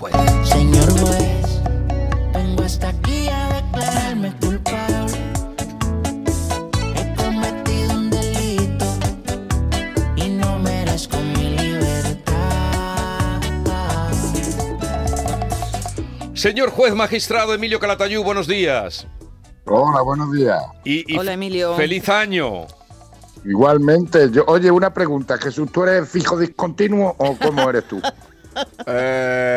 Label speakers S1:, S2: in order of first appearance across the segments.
S1: Juez.
S2: Señor juez, vengo hasta aquí a declararme culpable. He cometido un delito y no merezco mi libertad.
S1: Señor juez magistrado Emilio Calatayú, buenos días.
S3: Hola, buenos días.
S1: Y, y
S4: Hola, Emilio.
S1: Feliz año.
S3: Igualmente, yo, oye, una pregunta, Jesús, ¿tú eres fijo discontinuo o cómo eres tú?
S1: Eh,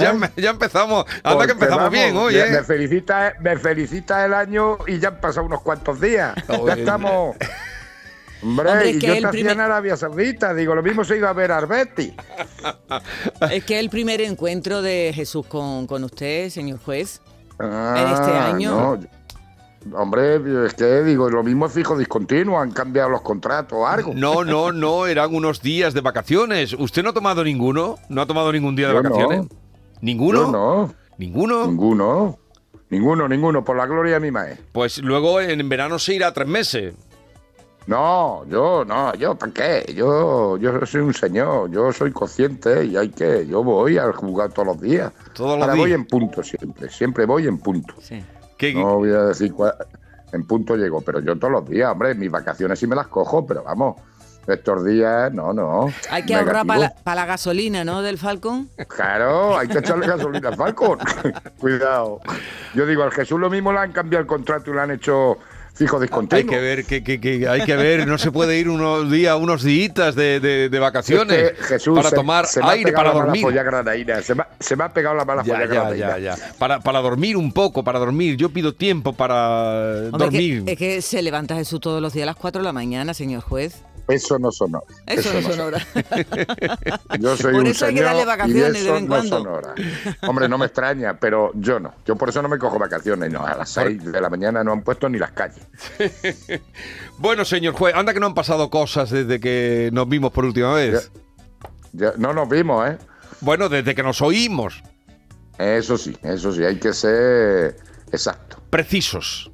S1: ya, me- ya empezamos. Anda que empezamos
S3: vamos,
S1: bien hoy,
S3: Me
S1: ¿eh?
S3: felicita, me felicita el año y ya han pasado unos cuantos días.
S1: Oye.
S3: Ya estamos. Hombre,
S4: Hombre, es
S3: y
S4: que
S3: yo
S4: el primer-
S3: en Arabia Saudita, digo, lo mismo se ha ido a ver a Arbeti.
S4: Es que el primer encuentro de Jesús con, con usted, señor juez.
S3: Ah,
S4: este año.
S3: no. Hombre, es que digo, lo mismo es fijo discontinuo, han cambiado los contratos o algo.
S1: No, no, no, eran unos días de vacaciones. ¿Usted no ha tomado ninguno? ¿No ha tomado ningún día de
S3: Yo no.
S1: ¿Ninguno?
S3: Yo no,
S1: ¿Ninguno?
S3: ninguno. Ninguno, ninguno, por la gloria de mi mae.
S1: Pues luego en verano se irá tres meses.
S3: No, yo, no, yo, ¿para qué? Yo, yo soy un señor, yo soy consciente y hay que, yo voy a jugar todos los días.
S1: Todos los
S3: Ahora voy
S1: días.
S3: en punto siempre, siempre voy en punto.
S4: Sí.
S1: ¿Qué-
S3: No voy a decir cuál- en punto llego, pero yo todos los días, hombre, mis vacaciones sí me las cojo, pero vamos, estos días, no, no.
S4: Hay que ahorrar para la,
S3: negativo.
S4: pa' la gasolina, ¿no? Del Falcon.
S3: Claro, hay que echarle gasolina al Falcon. Cuidado. Yo digo, al Jesús lo mismo le han cambiado el contrato y le han hecho fijo discontinuo.
S1: Hay que ver, que, que- que hay que ver, no se puede ir unos días, unos días de, de- de vacaciones
S3: Jesús,
S1: para
S3: se-
S1: tomar
S3: se me ha
S1: aire,
S3: pegado
S1: para
S3: la mala
S1: dormir.
S3: Se me, ha- se me ha pegado la mala
S1: Ya,
S3: folla
S1: ya,
S3: granaína.
S1: ya, ya. Para, para dormir un poco, para dormir. Yo pido tiempo para
S4: Hombre,
S1: dormir.
S4: Es que, es que se levanta Jesús todos los días a las 4 de la mañana, señor juez.
S3: Eso no son horas.
S4: Eso, no son horas.
S3: Yo soy
S4: Por
S3: un
S4: eso hay que darle
S3: y
S4: vacaciones de vez en
S3: no
S4: cuando.
S3: son horas. Hombre, no me extraña, pero yo no. Yo por eso no me cojo vacaciones. No, a las 6 de la mañana no han puesto ni las calles.
S1: Bueno, señor juez, anda que no han pasado cosas desde que nos vimos por última vez.
S3: Ya- no nos vimos, ¿eh?
S1: Bueno, desde que nos oímos.
S3: Eso sí, eso sí, hay que ser exacto.
S1: Precisos.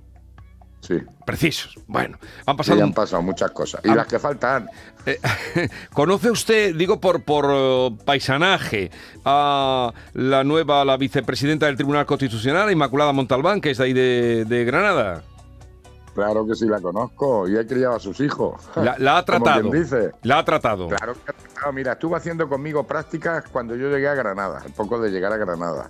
S3: Sí,
S1: Precisos. Bueno, han
S3: sí,
S1: pasado.
S3: han pasado muchas cosas. Y las que faltan,
S1: Eh, ¿Conoce usted, digo por, por eh, paisanaje, a la nueva, la vicepresidenta del Tribunal Constitucional, Inmaculada Montalbán, que es de ahí de, de Granada?
S3: claro que sí la conozco y he criado a sus hijos.
S1: La, la ha tratado.
S3: dice.
S1: La ha tratado.
S3: Claro que no, mira, estuvo haciendo conmigo prácticas cuando yo llegué a Granada, poco de llegar a Granada.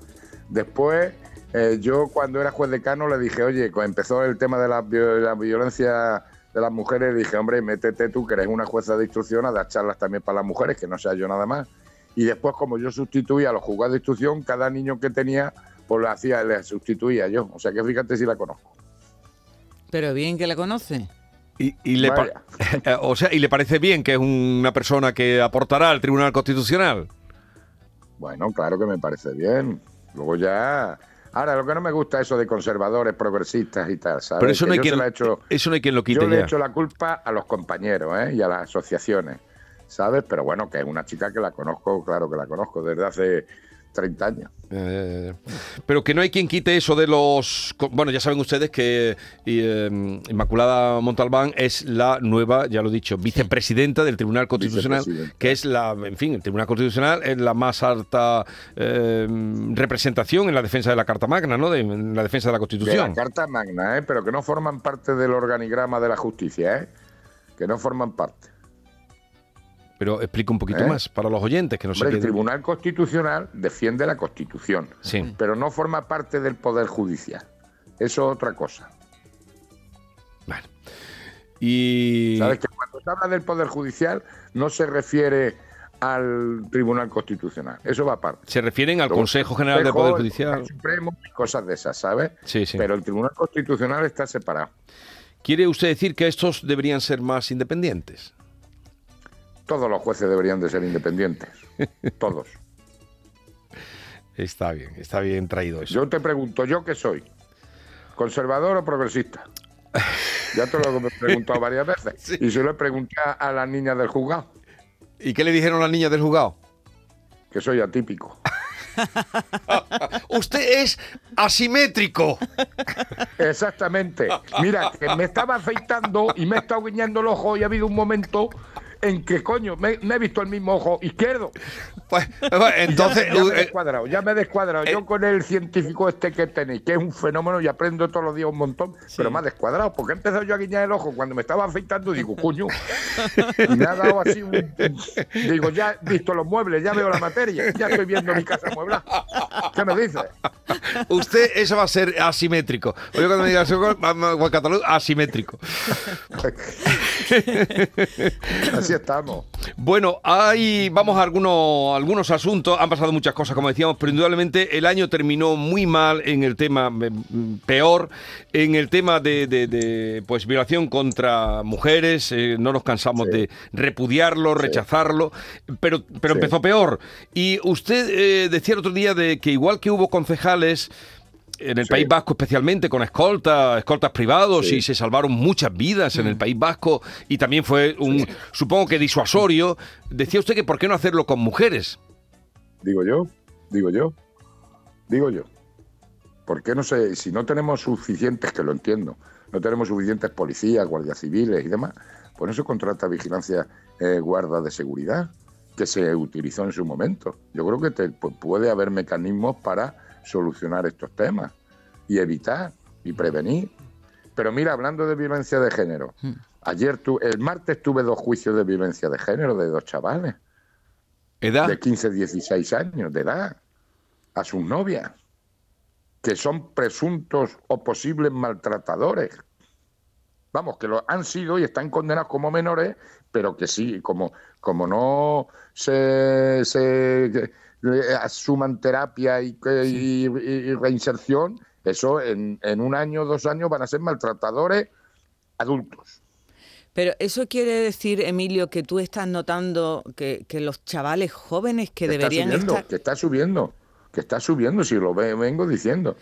S3: Después, eh, yo cuando era juez decano le dije, oye, cuando empezó el tema de la, la violencia de las mujeres, dije, hombre, métete tú, que eres una jueza de instrucción, a dar charlas también para las mujeres, que no sea yo nada más. Y después, como yo sustituía a los juzgados de instrucción, cada niño que tenía, pues lo hacía, le sustituía yo. O sea que fíjate si la conozco.
S4: Pero bien que la conoce.
S1: Y, y le o sea, ¿y le parece bien que es una persona que aportará al Tribunal Constitucional?
S3: Bueno, claro que me parece bien. Luego ya. Ahora, lo que no me gusta es eso de conservadores, progresistas y tal, ¿sabes?
S1: Pero eso no, hay quien,
S3: hecho,
S1: eso no hay quien lo quite
S3: yo le he hecho la culpa a los compañeros ¿eh? y a las asociaciones, ¿sabes? Pero bueno, que es una chica que la conozco, claro que la conozco desde hace 30 años.
S1: Eh, pero que no hay quien quite eso de los... Bueno, ya saben ustedes que eh, Inmaculada Montalbán es la nueva, ya lo he dicho, vicepresidenta del Tribunal Constitucional, que es la, en fin, el Tribunal Constitucional es la más alta eh, representación en la defensa de la Carta Magna, ¿no? De, en la defensa de la
S3: De
S1: Constitución.
S3: la Carta Magna, ¿eh? Pero que no forman parte del organigrama de la justicia, ¿eh? Que no forman parte.
S1: Pero explica un poquito
S3: ¿Eh?
S1: más para los oyentes que no se
S3: el
S1: queden-
S3: Tribunal Constitucional defiende la Constitución,
S1: Sí.
S3: pero no forma parte del Poder Judicial. Eso es otra cosa.
S1: Vale. Y...
S3: Sabes que cuando se habla del Poder Judicial no se refiere al Tribunal Constitucional. Eso va aparte.
S1: Se refieren al
S3: Luego,
S1: Consejo General del Poder
S3: el
S1: Judicial.
S3: Tribunal Supremo y cosas de esas, ¿sabes?
S1: Sí, sí.
S3: Pero el Tribunal Constitucional está separado.
S1: ¿Quiere usted decir que estos deberían ser más independientes?
S3: Todos los jueces deberían de ser independientes. Todos.
S1: Está bien, está bien traído eso.
S3: Yo te pregunto, ¿yo qué soy? ¿Conservador o progresista? Ya te lo he preguntado varias veces.
S1: Sí.
S3: Y se lo he preguntado a las niñas del juzgado,
S1: ¿Y qué le dijeron las niñas del juzgado?
S3: que soy atípico.
S1: Usted es asimétrico.
S3: Exactamente. Mira, que me estaba afeitando y me he estado guiñando el ojo y ha habido un momento en que coño me, me he visto el mismo ojo izquierdo.
S1: Pues, pues, entonces,
S3: ya me he
S1: eh,
S3: descuadrado, ya me he descuadrado.
S1: eh,
S3: Yo con el científico este que tenéis, que es un fenómeno y aprendo todos los días un montón, pero me ha descuadrado, porque he empezado yo a guiñar el ojo cuando me estaba afeitando, digo, coño, y me ha dado así un... Digo, ya he visto los muebles, ya veo la materia, ya estoy viendo mi casa amueblada. ¿Qué me dices?
S1: usted eso va a ser asimétrico. Oye, cuando me diga Catalán, asimétrico.
S3: Así estamos.
S1: Bueno, hay, vamos a algunos, algunos asuntos. Han pasado muchas cosas, como decíamos, pero indudablemente el año terminó muy mal en el tema, mm, peor, en el tema de, de- de, pues, violación contra mujeres. eh, no nos cansamos
S3: Sí.
S1: de repudiarlo, rechazarlo, pero, pero
S3: Sí.
S1: empezó peor. Y usted eh, decía el otro día de que igual que hubo concejales en el
S3: Sí.
S1: País Vasco especialmente con escoltas, escoltas privados
S3: Sí.
S1: y se salvaron muchas vidas en el País Vasco y también fue un, supongo que disuasorio. Decía usted que por qué no hacerlo con mujeres.
S3: Digo yo, digo yo, digo yo. ¿Por qué no sé? Si no tenemos suficientes, que lo entiendo, no tenemos suficientes policías, guardias civiles y demás, pues no se contrata vigilancia eh, guarda de seguridad, que se utilizó en su momento. Yo creo que te- pues, puede haber mecanismos para solucionar estos temas y evitar y prevenir. Pero mira, hablando de violencia de género, ayer tu, el martes tuve dos juicios de violencia de género de dos chavales
S1: ¿Edad?
S3: de 15, 16 años de edad a sus novias, que son presuntos o posibles maltratadores. Vamos, que lo han sido y están condenados como menores, pero que sí, como, como no se, se asuman terapia y, y- y reinserción, eso en, en un año o dos años van a ser maltratadores adultos.
S4: Pero eso quiere decir, Emilio, que tú estás notando que, que los chavales jóvenes que deberían
S3: subiendo,
S4: estar...
S3: Que está subiendo, que está subiendo, si lo ve- vengo diciendo.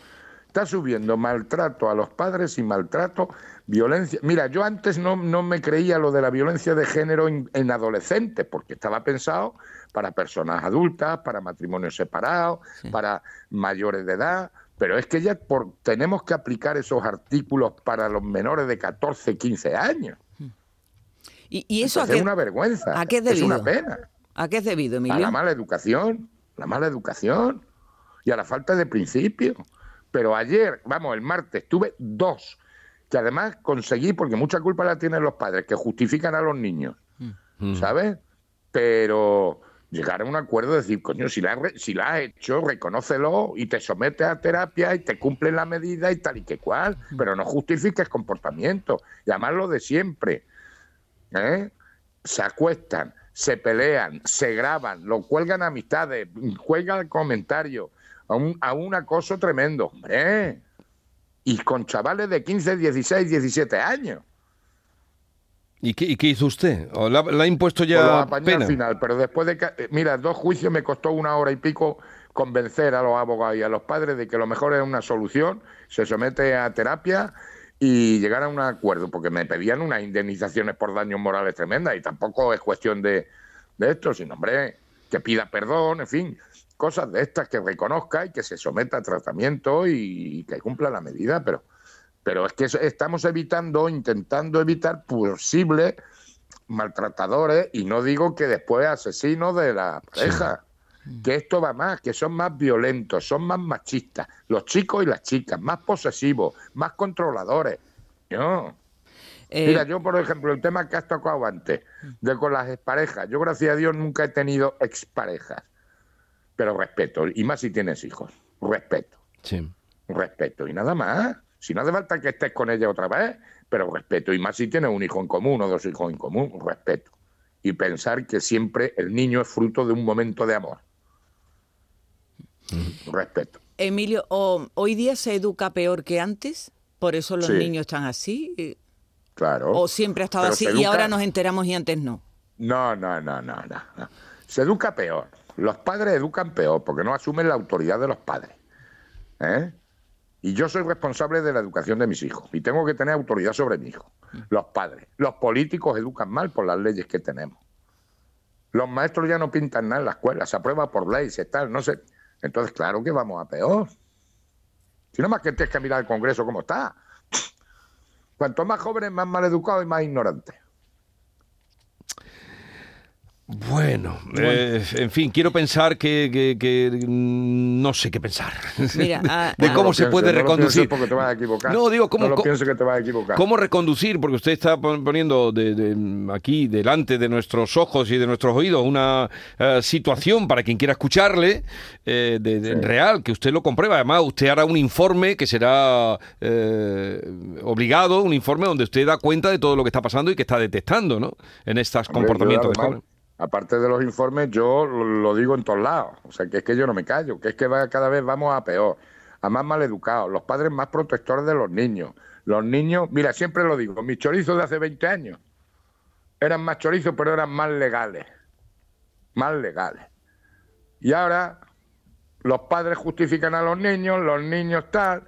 S3: Está subiendo maltrato a los padres y maltrato, violencia. Mira, yo antes no, no me creía lo de la violencia de género en, en adolescentes, porque estaba pensado para personas adultas, para matrimonios separados, para mayores de edad. Pero es que ya por, tenemos que aplicar esos artículos para los menores de 14, 15 años.
S4: ¿Y, y eso a
S3: Entonces
S4: qué,
S3: es una vergüenza.
S4: a qué es
S3: es una
S4: debido?
S3: pena.
S4: ¿A qué es debido,
S3: A
S4: Emilio?
S3: la mala educación, la mala educación y a la falta de principio. Pero ayer, vamos, el martes, tuve dos, que además conseguí, porque mucha culpa la tienen los padres, que justifican a los niños, ¿sabes? Pero llegar a un acuerdo de decir, coño, si la, si la has hecho, reconócelo y te sometes a terapia y te cumplen la medida y tal y que cual, pero no justifiques comportamiento. Y además lo de siempre. ¿eh? se acuestan, se pelean, se graban, lo cuelgan a amistades, cuelgan comentarios, a un, a un acoso tremendo, hombre. Y con chavales de 15, 16, 17 años.
S1: ¿Y qué, y qué hizo usted? ¿O ¿La, la ha impuesto
S3: Pues
S1: ya pena?
S3: al final, pero después de que, eh, mira, dos juicios me costó una hora y pico convencer a los abogados y a los padres de que lo mejor es una solución, se somete a terapia y llegar a un acuerdo, porque me pedían unas indemnizaciones por daños morales tremendas y tampoco es cuestión de, de esto, sino, hombre, que pida perdón, en fin, cosas de estas que reconozca y que se someta a tratamiento y, que cumpla la medida, pero, pero es que estamos evitando, intentando evitar posibles maltratadores y no digo que después asesinos de la pareja. Que esto va más, que son más violentos, son más machistas, los chicos y las chicas, más posesivos, más controladores. No.
S4: Eh,
S3: Mira, yo por ejemplo, el tema que has tocado antes, de con las exparejas, yo gracias a Dios nunca he tenido exparejas, pero respeto, y más si tienes hijos, respeto
S1: Sí.
S3: respeto y nada más. Si no hace falta que estés con ella otra vez, pero respeto. Y más si tienes un hijo en común o dos hijos en común, respeto. Y pensar que siempre el niño es fruto de un momento de amor. Respeto.
S4: Emilio, ¿hoy día se educa peor que antes? ¿Por eso los
S3: Sí.
S4: niños están así? Eh,
S3: Claro.
S4: ¿O siempre ha estado
S3: Pero
S4: así y ahora nos enteramos y antes no?
S3: No, no, no, no, no, no. Se educa peor. Los padres educan peor porque no asumen la autoridad de los padres. ¿Eh? Y yo soy responsable de la educación de mis hijos y tengo que tener autoridad sobre mi hijo. Los padres. Los políticos educan mal por las leyes que tenemos. Los maestros ya no pintan nada en la escuela, se aprueba por ley, se tal, no sé. Entonces, claro que vamos a peor. Si no más que tienes que mirar el Congreso cómo está. Cuanto más jóvenes, más mal educados y más ignorantes.
S1: Bueno, eh, en fin, quiero pensar que, que- que, no sé qué pensar.
S4: Mira, ah,
S1: de
S4: ah,
S1: cómo
S3: No lo
S1: se puede
S3: no lo
S1: reconducir.
S3: pienses porque te vas a equivocar.
S1: No, digo, ¿cómo-
S3: No lo pienses que te vas a equivocar.
S1: ¿Cómo reconducir? Porque usted está pon- poniendo de- de- aquí delante de nuestros ojos y de nuestros oídos una eh, situación para quien quiera escucharle eh, de, de-
S3: Sí.
S1: real, que usted lo comprueba. Además, usted hará un informe que será eh, obligado, un informe donde usted da cuenta de todo lo que está pasando y que está detectando ¿no? en estos
S3: Hombre,
S1: comportamientos
S3: yo,
S1: de
S3: además,
S1: jóvenes.
S3: Aparte de los informes, yo lo, digo en todos lados. O sea, que es que yo no me callo, que es que cada vez vamos a peor, a más maleducados, los padres más protectores de los niños. Los niños, mira, siempre lo digo, mis chorizos de hace 20 años eran más chorizos, pero eran más legales. Más legales. Y ahora los padres justifican a los niños, los niños tal,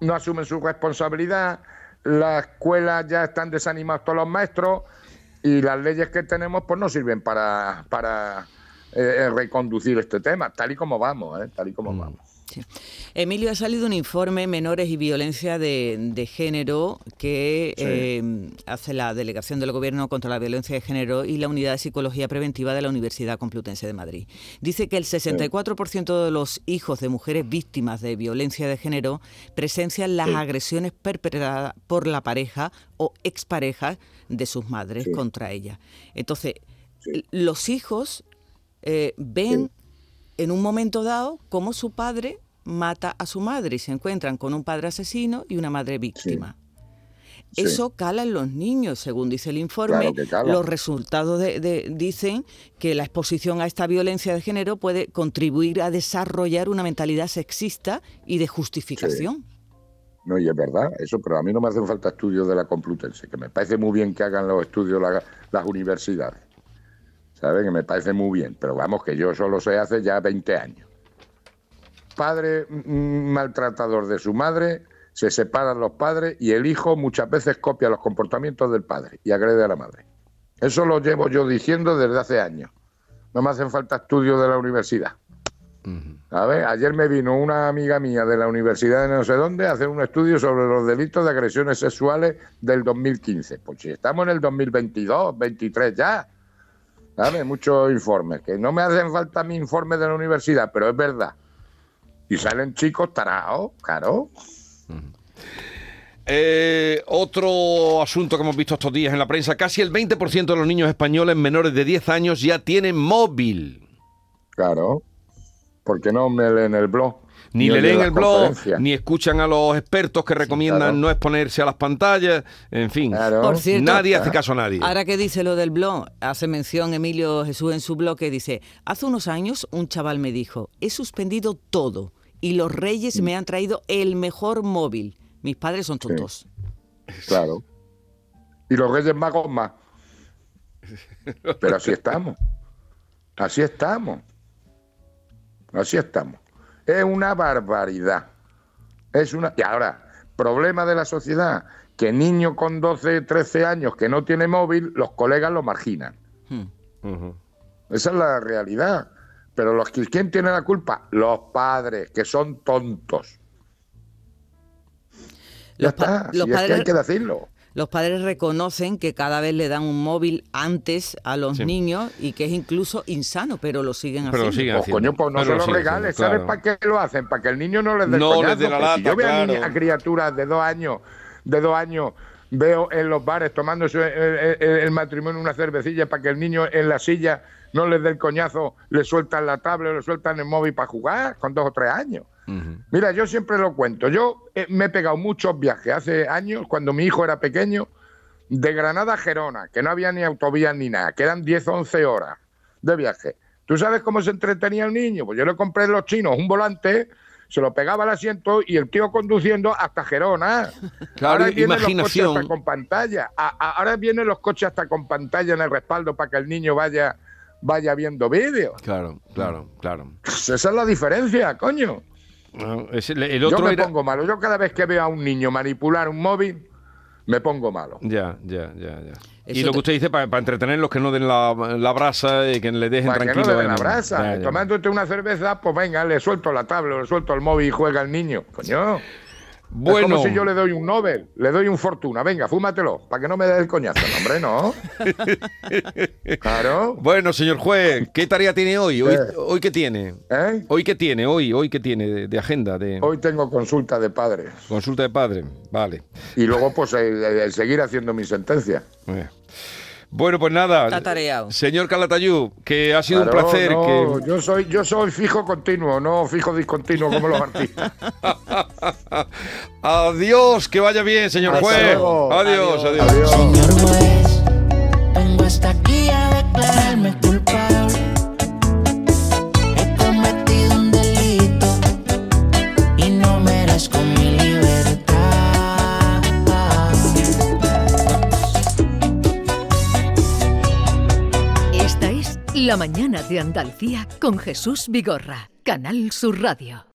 S3: no asumen su responsabilidad, las escuelas ya están desanimados todos los maestros y las leyes que tenemos pues no sirven para, para eh, reconducir este tema, tal y como vamos, ¿eh? tal y como vamos.
S4: Emilio, ha salido un informe Menores y Violencia de, de Género que
S3: Sí.
S4: eh, hace la Delegación del Gobierno contra la Violencia de Género y la Unidad de Psicología Preventiva de la Universidad Complutense de Madrid. Dice que el 64% de los hijos de mujeres víctimas de violencia de género presencian las
S3: Sí.
S4: agresiones perpetradas por la pareja o expareja de sus madres
S3: Sí.
S4: contra ellas. Entonces,
S3: Sí.
S4: los hijos eh, ven en un momento dado cómo su padre mata a su madre y se encuentran con un padre asesino y una madre víctima.
S3: Sí.
S4: Eso cala en los niños, según dice el informe.
S3: Claro.
S4: Los resultados de- de- dicen que la exposición a esta violencia de género puede contribuir a desarrollar una mentalidad sexista y de justificación.
S3: No, y es verdad, eso, pero a mí no me hacen falta estudios de la Complutense, que me parece muy bien que hagan los estudios la- las universidades. ¿Saben? Que me parece muy bien, pero vamos, que yo solo sé hace ya 20 años. Padre maltratador de su madre, se separan los padres y el hijo muchas veces copia los comportamientos del padre y agrede a la madre. Eso lo llevo yo diciendo desde hace años. No me hacen falta estudios de la universidad. A ver, ayer me vino una amiga mía de la universidad de no sé dónde a hacer un estudio sobre los delitos de agresiones sexuales del 2015. Pues si estamos en el 2022, 23 ya. ¿Sabes? Muchos informes. Que no me hacen falta mi informe de la universidad, pero es verdad. Y salen chicos taraos, claro.
S1: Eh, otro asunto que hemos visto estos días en la prensa, casi el 20% de los niños españoles menores de 10 años ya tienen móvil.
S3: Claro. Porque no me leen el blog.
S1: Ni le leen el blog, ni escuchan a los expertos que recomiendan
S3: claro.
S1: no exponerse a las pantallas, en fin.
S3: Claro.
S4: Por cierto,
S1: nadie hace caso a nadie.
S4: Ahora que dice lo del blog, hace mención Emilio Jesús en su blog que dice, hace unos años un chaval me dijo, he suspendido todo y los reyes me han traído el mejor móvil. Mis padres son tontos.
S3: Claro. Y los Reyes Magos más. Pero así estamos. Así estamos. Así estamos. Es una barbaridad. Es una. Y ahora, problema de la sociedad, que niño con 12, 13 años que no tiene móvil, los colegas lo marginan.
S4: Hmm.
S3: Esa es la realidad. Pero los que ¿quién tiene la culpa? Los padres, que son tontos. Ya
S4: Los pa-
S3: está.
S4: los
S3: si es que
S4: padres-
S3: hay que decirlo.
S4: Los padres reconocen que cada vez le dan un móvil antes a los
S1: Sí.
S4: niños y que es incluso insano, pero lo siguen
S1: Pero lo
S4: haciendo.
S1: siguen
S3: Pues
S1: haciendo.
S3: coño, pues no
S1: Pero
S3: se
S1: lo
S3: regales.
S1: haciendo,
S3: ¿Sabes
S1: claro.
S3: para qué lo hacen? Para que el niño no les dé el
S1: No
S3: coñazo.
S1: les dé la
S3: si
S1: lata,
S3: yo veo a, niñas- a criaturas de dos años, de dos años, veo en los bares tomándose el, el- el matrimonio una cervecilla para que el niño en la silla no les dé el coñazo, le sueltan la tablet, le sueltan el móvil para jugar con dos o tres años. Mira, yo siempre lo cuento. Yo eh, me he pegado muchos viajes hace años, cuando mi hijo era pequeño, de Granada a Gerona, que no había ni autovías ni nada, que eran 10 o 11 horas de viaje. ¿Tú sabes cómo se entretenía el niño? Pues yo le compré en los chinos un volante, se lo pegaba al asiento y el tío conduciendo hasta Gerona.
S1: Claro,
S3: ahora vienen
S1: imaginación.
S3: los coches hasta con pantalla. A- a- ahora vienen los coches hasta con pantalla en el respaldo para que el niño vaya, vaya viendo vídeos.
S1: Claro, claro, claro.
S3: Esa es la diferencia, coño.
S1: No, es el, el
S3: Yo me
S1: era...
S3: pongo malo. Yo cada vez que veo a un niño manipular un móvil, me pongo malo.
S1: Ya, ya, ya, ya. Y lo que usted dice, para, entretenerlos, que no den la, la brasa y que le dejen
S3: Para que no
S1: tranquilo.
S3: le den la brasa.
S1: Ya, ya.
S3: Tomándote una cerveza, pues venga, le suelto la tabla, le suelto el móvil y juega el niño. Coño.
S1: Bueno.
S3: Es como si yo le doy un Nobel, le doy un fortuna. Venga, fúmatelo, para que no me dé el coñazo. No, hombre, no. Claro.
S1: Bueno, señor juez, ¿qué tarea tiene hoy? ¿Hoy,
S3: Eh.
S1: hoy qué tiene?
S3: ¿Eh?
S1: ¿Hoy qué tiene? ¿Hoy, hoy qué tiene de, de agenda? De
S3: Hoy tengo consulta de padres.
S1: consulta de padre. Vale.
S3: Y luego, pues, el, el seguir haciendo mi sentencia.
S1: Eh. Bueno, pues nada.
S4: Está tareado.
S1: Señor Calatayud, que ha sido
S3: Claro,
S1: un placer.
S3: no,
S1: que...
S3: yo soy yo soy fijo continuo, no fijo discontinuo como los artistas.
S1: Adiós, que vaya bien, señor
S3: Hasta
S1: juez.
S3: luego.
S1: Adiós, adiós.
S3: Adiós.
S2: Señor juez, vengo hasta aquí a declararme culpable. He cometido un delito y no merezco mi libertad.
S5: Esta es La Mañana de Andalucía con Jesús Vigorra, Canal Sur Radio.